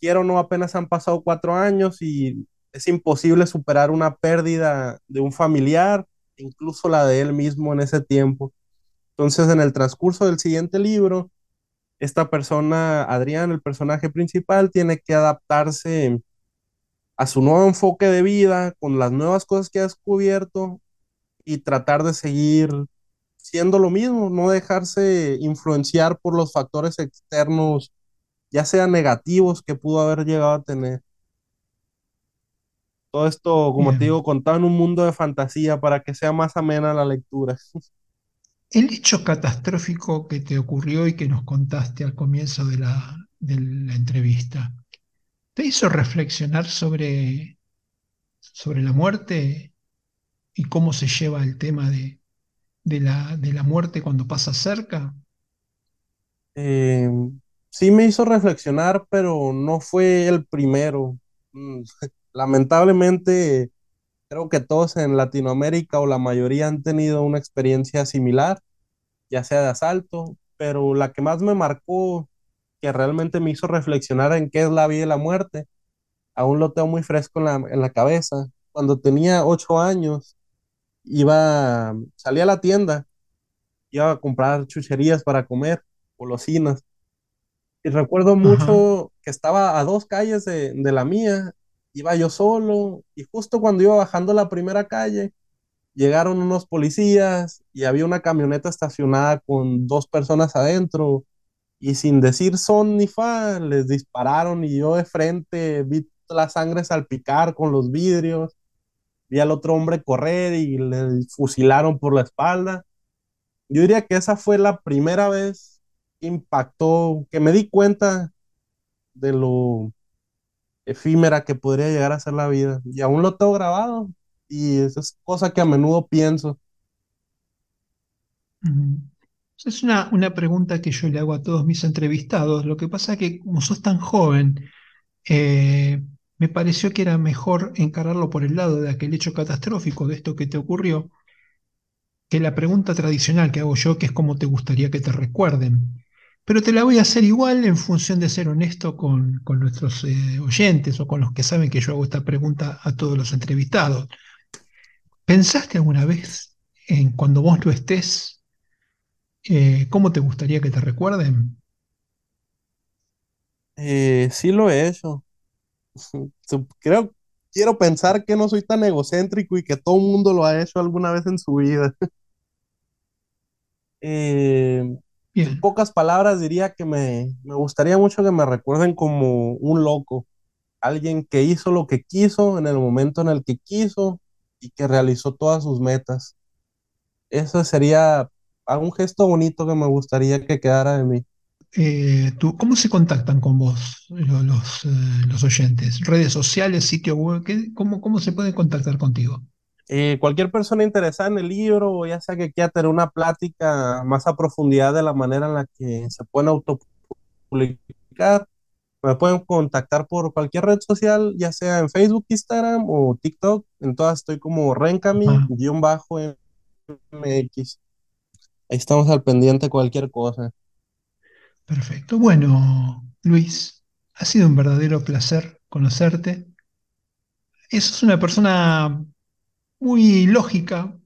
Quiero o no, apenas han pasado cuatro años y es imposible superar una pérdida de un familiar, incluso la de él mismo en ese tiempo. Entonces, en el transcurso del siguiente libro, esta persona, Adrián, el personaje principal, tiene que adaptarse a su nuevo enfoque de vida, con las nuevas cosas que ha descubierto y tratar de seguir siendo lo mismo, no dejarse influenciar por los factores externos, ya sean negativos que pudo haber llegado a tener. Todo esto, como te digo, contado en un mundo de fantasía para que sea más amena la lectura. El hecho catastrófico que te ocurrió y que nos contaste al comienzo de la, de la entrevista, ¿te hizo reflexionar sobre, sobre la muerte y cómo se lleva el tema de, de la, de la muerte cuando pasa cerca? Eh, sí me hizo reflexionar, pero no fue el primero. Lamentablemente, creo que todos en Latinoamérica o la mayoría han tenido una experiencia similar, ya sea de asalto, pero la que más me marcó, que realmente me hizo reflexionar en qué es la vida y la muerte, aún lo tengo muy fresco en la, en la cabeza. Cuando tenía ocho años, iba, salí a la tienda, iba a comprar chucherías para comer, golosinas. Y recuerdo Ajá, mucho que estaba a dos calles de, de la mía, iba yo solo y justo cuando iba bajando la primera calle, llegaron unos policías y había una camioneta estacionada con dos personas adentro y sin decir son ni fa, les dispararon y yo de frente vi la sangre salpicar con los vidrios, vi al otro hombre correr y le fusilaron por la espalda. Yo diría que esa fue la primera vez que impactó, que me di cuenta de lo efímera que podría llegar a ser la vida. Y aún lo tengo grabado. Y esa es cosa que a menudo pienso. Es una, una pregunta que yo le hago a todos mis entrevistados. Lo que pasa es que como sos tan joven, eh, me pareció que era mejor encararlo por el lado de aquel hecho catastrófico, de esto que te ocurrió, que la pregunta tradicional que hago yo, que es cómo te gustaría que te recuerden. Pero te la voy a hacer igual en función de ser honesto con, con nuestros eh, oyentes o con los que saben que yo hago esta pregunta a todos los entrevistados. ¿Pensaste alguna vez en cuando vos no estés, eh, cómo te gustaría que te recuerden? Eh, sí lo he hecho. <laughs> Creo, quiero pensar que no soy tan egocéntrico y que todo el mundo lo ha hecho alguna vez en su vida. <laughs> Eh, en <laughs> pocas palabras diría que me, me gustaría mucho que me recuerden como un loco, alguien que hizo lo que quiso en el momento en el que quiso y que realizó todas sus metas. Eso sería algún gesto bonito que me gustaría que quedara de mí. eh, tú- ¿cómo se contactan con vos lo- los, eh, los oyentes? ¿Redes sociales, sitio web? ¿Qué- cómo, cómo se pueden contactar contigo? Eh, cualquier persona interesada en el libro, o ya sea que quiera tener una plática más a profundidad de la manera en la que se pueden autopublicar, me pueden contactar por cualquier red social, ya sea en Facebook, Instagram o TikTok. En todas estoy como Rencami-MX. Ahí estamos al pendiente de cualquier cosa. perfecto. Bueno, Luis, ha sido un verdadero placer conocerte. Sos una persona muy lógica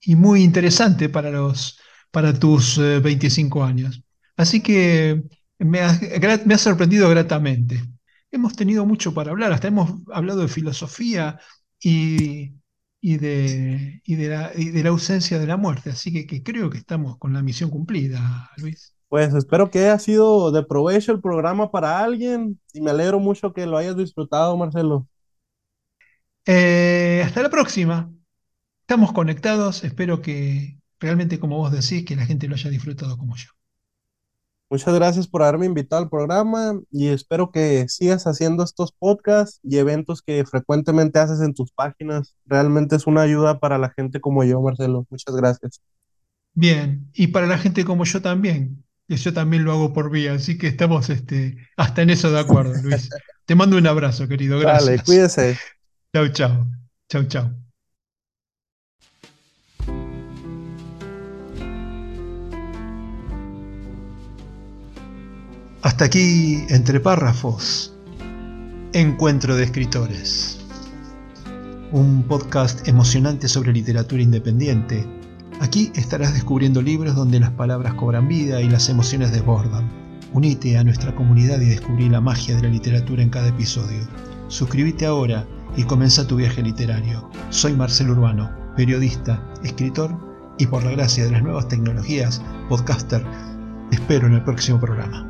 y muy interesante para los, para tus eh, 25 años. Así que me ha, me ha sorprendido gratamente. Hemos tenido mucho para hablar, hasta hemos hablado de filosofía y, y de, y de la, y de la ausencia de la muerte, así que, que creo que estamos con la misión cumplida, Luis. Pues espero que haya sido de provecho el programa para alguien y me alegro mucho que lo hayas disfrutado, Marcelo. Eh, hasta la próxima. Estamos conectados, espero que realmente, como vos decís, que la gente lo haya disfrutado como yo. Muchas gracias por haberme invitado al programa y espero que sigas haciendo estos podcasts y eventos que frecuentemente haces en tus páginas. Realmente es una ayuda para la gente como yo, Marcelo. Muchas gracias. Bien, y para la gente como yo también, que yo también lo hago por vía, así que estamos este, hasta en eso de acuerdo, Luis. <laughs> Te mando un abrazo, querido. Gracias. Dale, cuídese. Chau, chau. Chau, chau. Hasta aquí, entre párrafos, Encuentro de Escritores. Un podcast emocionante sobre literatura independiente. Aquí estarás descubriendo libros donde las palabras cobran vida y las emociones desbordan. Unite a nuestra comunidad y descubrí la magia de la literatura en cada episodio. Suscríbete ahora y comienza tu viaje literario. Soy Marcelo Urbano, periodista, escritor y por la gracia de las nuevas tecnologías, podcaster. Te espero en el próximo programa.